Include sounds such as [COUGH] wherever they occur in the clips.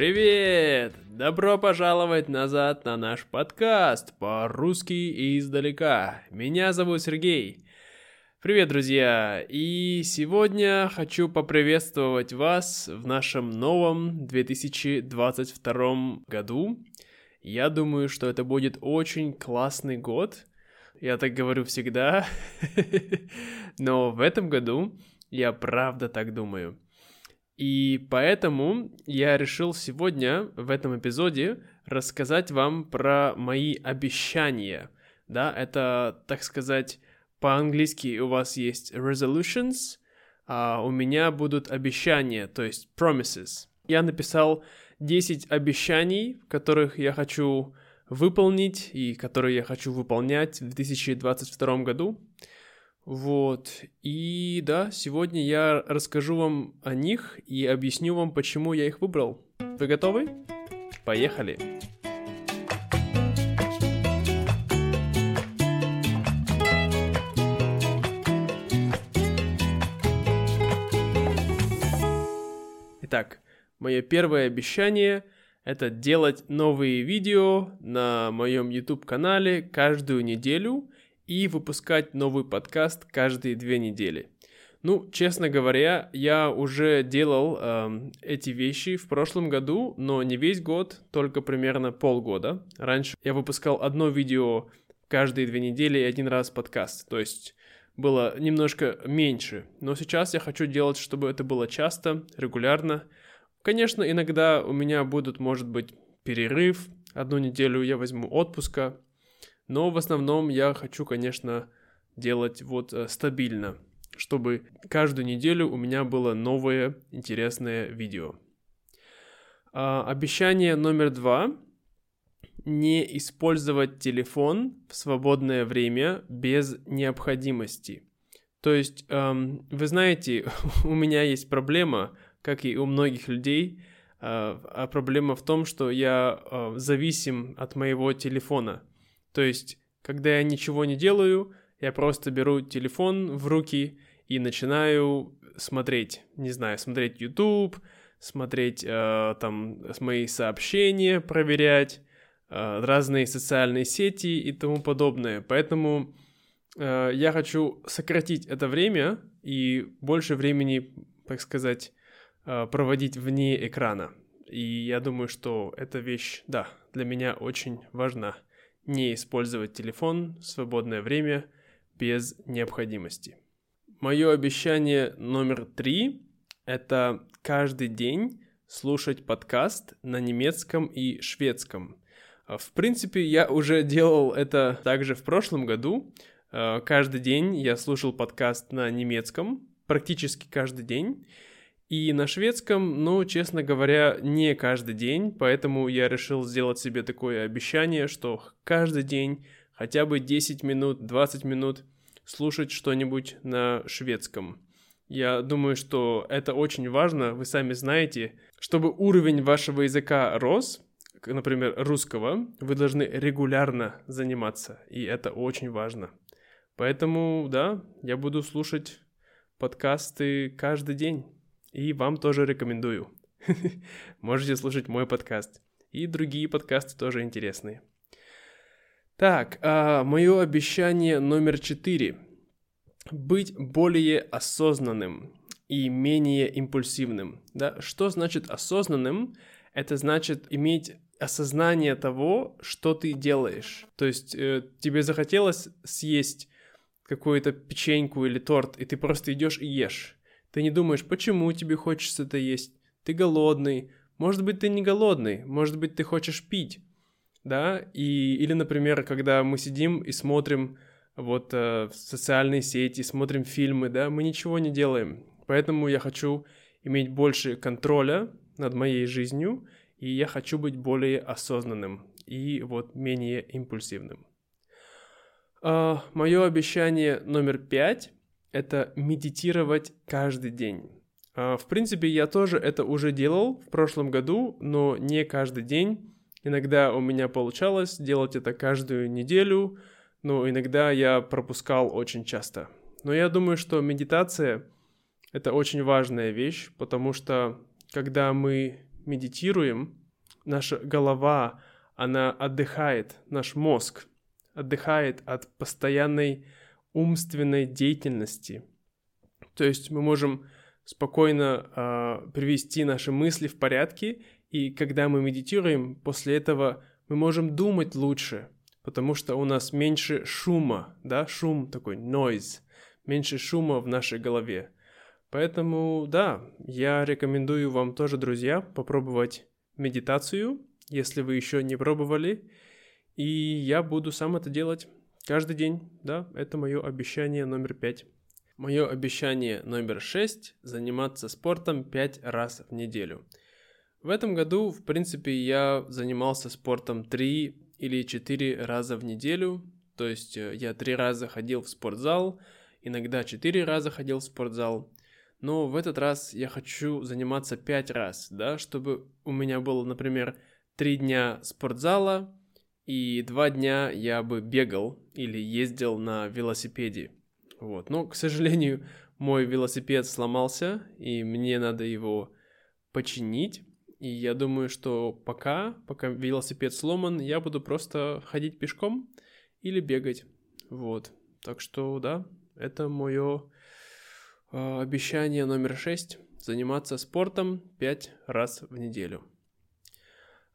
Привет! Добро пожаловать назад на наш подкаст по-русски издалека. Меня зовут Сергей. Привет, друзья! И сегодня хочу поприветствовать вас в нашем новом 2022 году. Я думаю, что это будет очень классный год. Я так говорю всегда. [LAUGHS] Но в этом году я правда так думаю. И поэтому я решил сегодня в этом эпизоде рассказать вам про мои обещания. Да, это, так сказать, по-английски у вас есть resolutions, а у меня будут обещания, то есть promises. Я написал 10 обещаний, которых я хочу выполнить и которые я хочу выполнять в 2022 году. Вот. И да, сегодня я расскажу вам о них и объясню вам, почему я их выбрал. Вы готовы? Поехали! Итак, мое первое обещание – это делать новые видео на моем YouTube-канале каждую неделю – и выпускать новый подкаст каждые две недели. Ну, честно говоря, я уже делал э, эти вещи в прошлом году, но не весь год, только примерно полгода. Раньше я выпускал одно видео каждые две недели и один раз подкаст, то есть было немножко меньше. Но сейчас я хочу делать, чтобы это было часто, регулярно. Конечно, иногда у меня будут, может быть, перерыв, одну неделю я возьму отпуска, но в основном я хочу, конечно, делать вот э, стабильно, чтобы каждую неделю у меня было новое интересное видео. А, обещание номер два не использовать телефон в свободное время без необходимости. То есть, эм, вы знаете, [LAUGHS] у меня есть проблема, как и у многих людей, э, а проблема в том, что я э, зависим от моего телефона. То есть, когда я ничего не делаю, я просто беру телефон в руки и начинаю смотреть, не знаю, смотреть YouTube, смотреть э, там мои сообщения, проверять э, разные социальные сети и тому подобное. Поэтому э, я хочу сократить это время и больше времени, так сказать, э, проводить вне экрана. И я думаю, что эта вещь, да, для меня очень важна не использовать телефон в свободное время без необходимости. Мое обещание номер три – это каждый день слушать подкаст на немецком и шведском. А, в принципе, я уже делал это также в прошлом году. А, каждый день я слушал подкаст на немецком, практически каждый день. И на шведском, ну, честно говоря, не каждый день, поэтому я решил сделать себе такое обещание, что каждый день хотя бы 10 минут, 20 минут слушать что-нибудь на шведском. Я думаю, что это очень важно, вы сами знаете, чтобы уровень вашего языка рос, например, русского, вы должны регулярно заниматься, и это очень важно. Поэтому, да, я буду слушать подкасты каждый день. И вам тоже рекомендую. [LAUGHS] Можете слушать мой подкаст. И другие подкасты тоже интересные. Так, а, мое обещание номер четыре. Быть более осознанным и менее импульсивным. Да? Что значит осознанным? Это значит иметь осознание того, что ты делаешь. То есть э, тебе захотелось съесть какую-то печеньку или торт, и ты просто идешь и ешь. Ты не думаешь, почему тебе хочется это есть. Ты голодный. Может быть, ты не голодный. Может быть, ты хочешь пить. Да? И, или, например, когда мы сидим и смотрим вот э, в социальные сети, смотрим фильмы, да, мы ничего не делаем. Поэтому я хочу иметь больше контроля над моей жизнью, и я хочу быть более осознанным и вот менее импульсивным. Uh, мое обещание номер пять это медитировать каждый день. А, в принципе, я тоже это уже делал в прошлом году, но не каждый день. Иногда у меня получалось делать это каждую неделю, но иногда я пропускал очень часто. Но я думаю, что медитация — это очень важная вещь, потому что когда мы медитируем, наша голова, она отдыхает, наш мозг отдыхает от постоянной умственной деятельности. То есть мы можем спокойно э, привести наши мысли в порядке, и когда мы медитируем, после этого мы можем думать лучше, потому что у нас меньше шума, да, шум такой, noise, меньше шума в нашей голове. Поэтому, да, я рекомендую вам тоже, друзья, попробовать медитацию, если вы еще не пробовали. И я буду сам это делать каждый день, да, это мое обещание номер пять. Мое обещание номер шесть – заниматься спортом пять раз в неделю. В этом году, в принципе, я занимался спортом три или четыре раза в неделю, то есть э, я три раза ходил в спортзал, иногда четыре раза ходил в спортзал, но в этот раз я хочу заниматься пять раз, да, чтобы у меня было, например, три дня спортзала, и два дня я бы бегал или ездил на велосипеде. Вот. Но, к сожалению, мой велосипед сломался, и мне надо его починить. И я думаю, что пока, пока велосипед сломан, я буду просто ходить пешком или бегать. Вот. Так что, да, это мое э, обещание номер шесть. Заниматься спортом пять раз в неделю.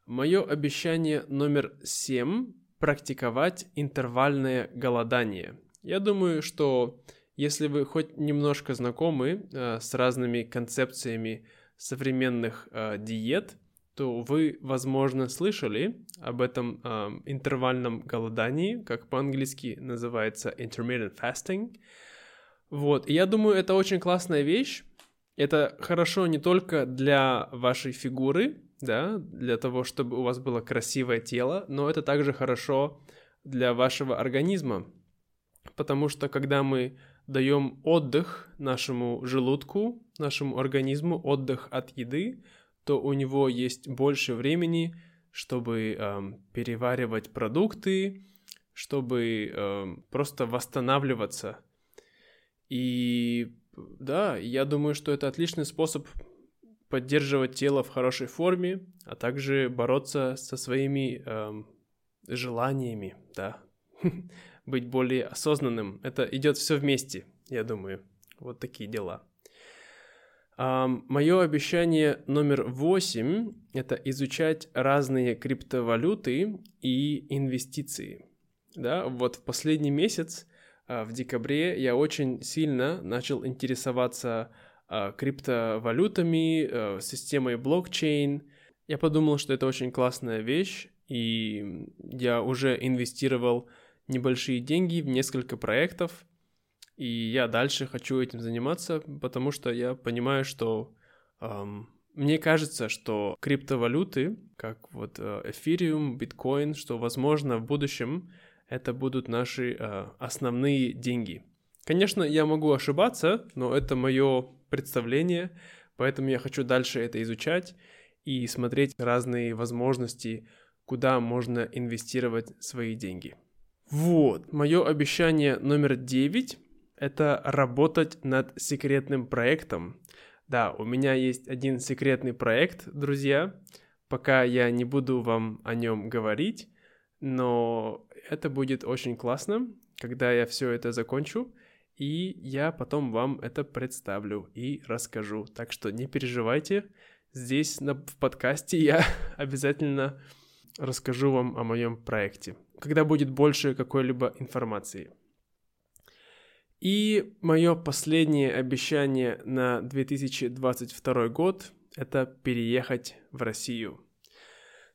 Мое обещание номер семь – практиковать интервальное голодание. Я думаю, что если вы хоть немножко знакомы э, с разными концепциями современных э, диет, то вы, возможно, слышали об этом э, интервальном голодании, как по-английски называется intermittent fasting. Вот, и я думаю, это очень классная вещь. Это хорошо не только для вашей фигуры, да, для того, чтобы у вас было красивое тело, но это также хорошо для вашего организма, потому что когда мы даем отдых нашему желудку, нашему организму, отдых от еды, то у него есть больше времени, чтобы эм, переваривать продукты, чтобы эм, просто восстанавливаться. И да, я думаю, что это отличный способ поддерживать тело в хорошей форме, а также бороться со своими эм, желаниями, да, [LAUGHS] быть более осознанным. Это идет все вместе, я думаю. Вот такие дела. Um, мое обещание номер восемь – это изучать разные криптовалюты и инвестиции. Да, вот в последний месяц, uh, в декабре, я очень сильно начал интересоваться криптовалютами, uh, системой блокчейн. Я подумал, что это очень классная вещь, и я уже инвестировал небольшие деньги в несколько проектов, и я дальше хочу этим заниматься, потому что я понимаю, что эм, мне кажется, что криптовалюты, как вот э, эфириум, биткоин, что возможно в будущем это будут наши э, основные деньги. Конечно, я могу ошибаться, но это мое представление, поэтому я хочу дальше это изучать и смотреть разные возможности, куда можно инвестировать свои деньги. Вот, мое обещание номер девять – это работать над секретным проектом. Да, у меня есть один секретный проект, друзья. Пока я не буду вам о нем говорить, но это будет очень классно, когда я все это закончу, и я потом вам это представлю и расскажу. Так что не переживайте, здесь на, в подкасте я [LAUGHS] обязательно расскажу вам о моем проекте когда будет больше какой-либо информации. И мое последнее обещание на 2022 год – это переехать в Россию.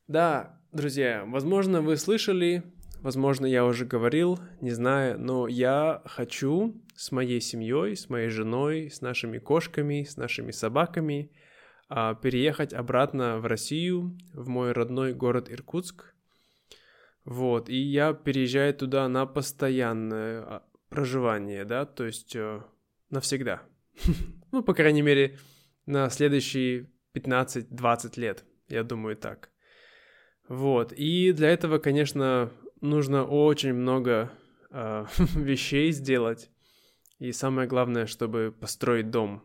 Да, друзья, возможно, вы слышали, возможно, я уже говорил, не знаю, но я хочу с моей семьей, с моей женой, с нашими кошками, с нашими собаками а, переехать обратно в Россию, в мой родной город Иркутск, вот, и я переезжаю туда на постоянное а, проживание, да, то есть э, навсегда. [LAUGHS] ну, по крайней мере, на следующие 15-20 лет, я думаю так. Вот, и для этого, конечно, нужно очень много э, [LAUGHS] вещей сделать. И самое главное, чтобы построить дом.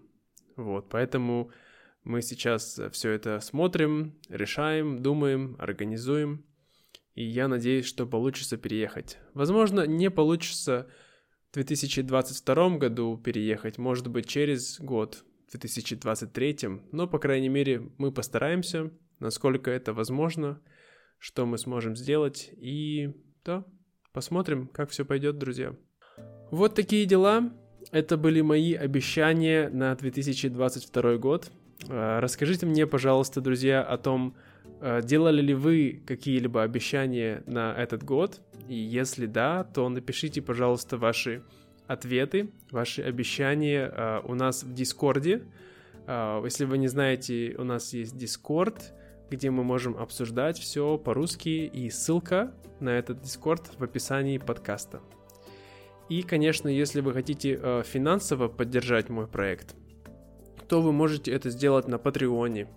Вот, поэтому Мы сейчас все это смотрим, решаем, думаем, организуем. И я надеюсь, что получится переехать. Возможно, не получится в 2022 году переехать, может быть, через год, в 2023, но, по крайней мере, мы постараемся, насколько это возможно, что мы сможем сделать, и да, посмотрим, как все пойдет, друзья. Вот такие дела. Это были мои обещания на 2022 год. А, расскажите мне, пожалуйста, друзья, о том, а, делали ли вы какие-либо обещания на этот год? И если да, то напишите, пожалуйста, ваши ответы, ваши обещания а, у нас в Дискорде. Если вы не знаете, у нас есть Дискорд, где мы можем обсуждать все по-русски, и ссылка на этот Дискорд в описании подкаста. И, конечно, если вы хотите э, финансово поддержать мой проект, то вы можете это сделать на Патреоне.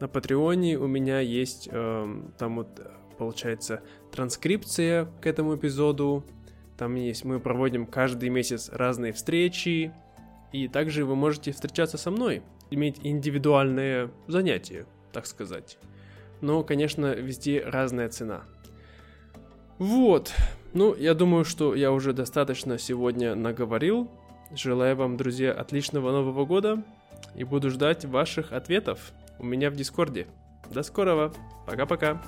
На Патреоне у меня есть э, там вот получается транскрипция к этому эпизоду. Там есть, мы проводим каждый месяц разные встречи. И также вы можете встречаться со мной, иметь индивидуальные занятия, так сказать. Но, конечно, везде разная цена. Вот. Ну, я думаю, что я уже достаточно сегодня наговорил. Желаю вам, друзья, отличного Нового года и буду ждать ваших ответов у меня в Дискорде. До скорого. Пока-пока.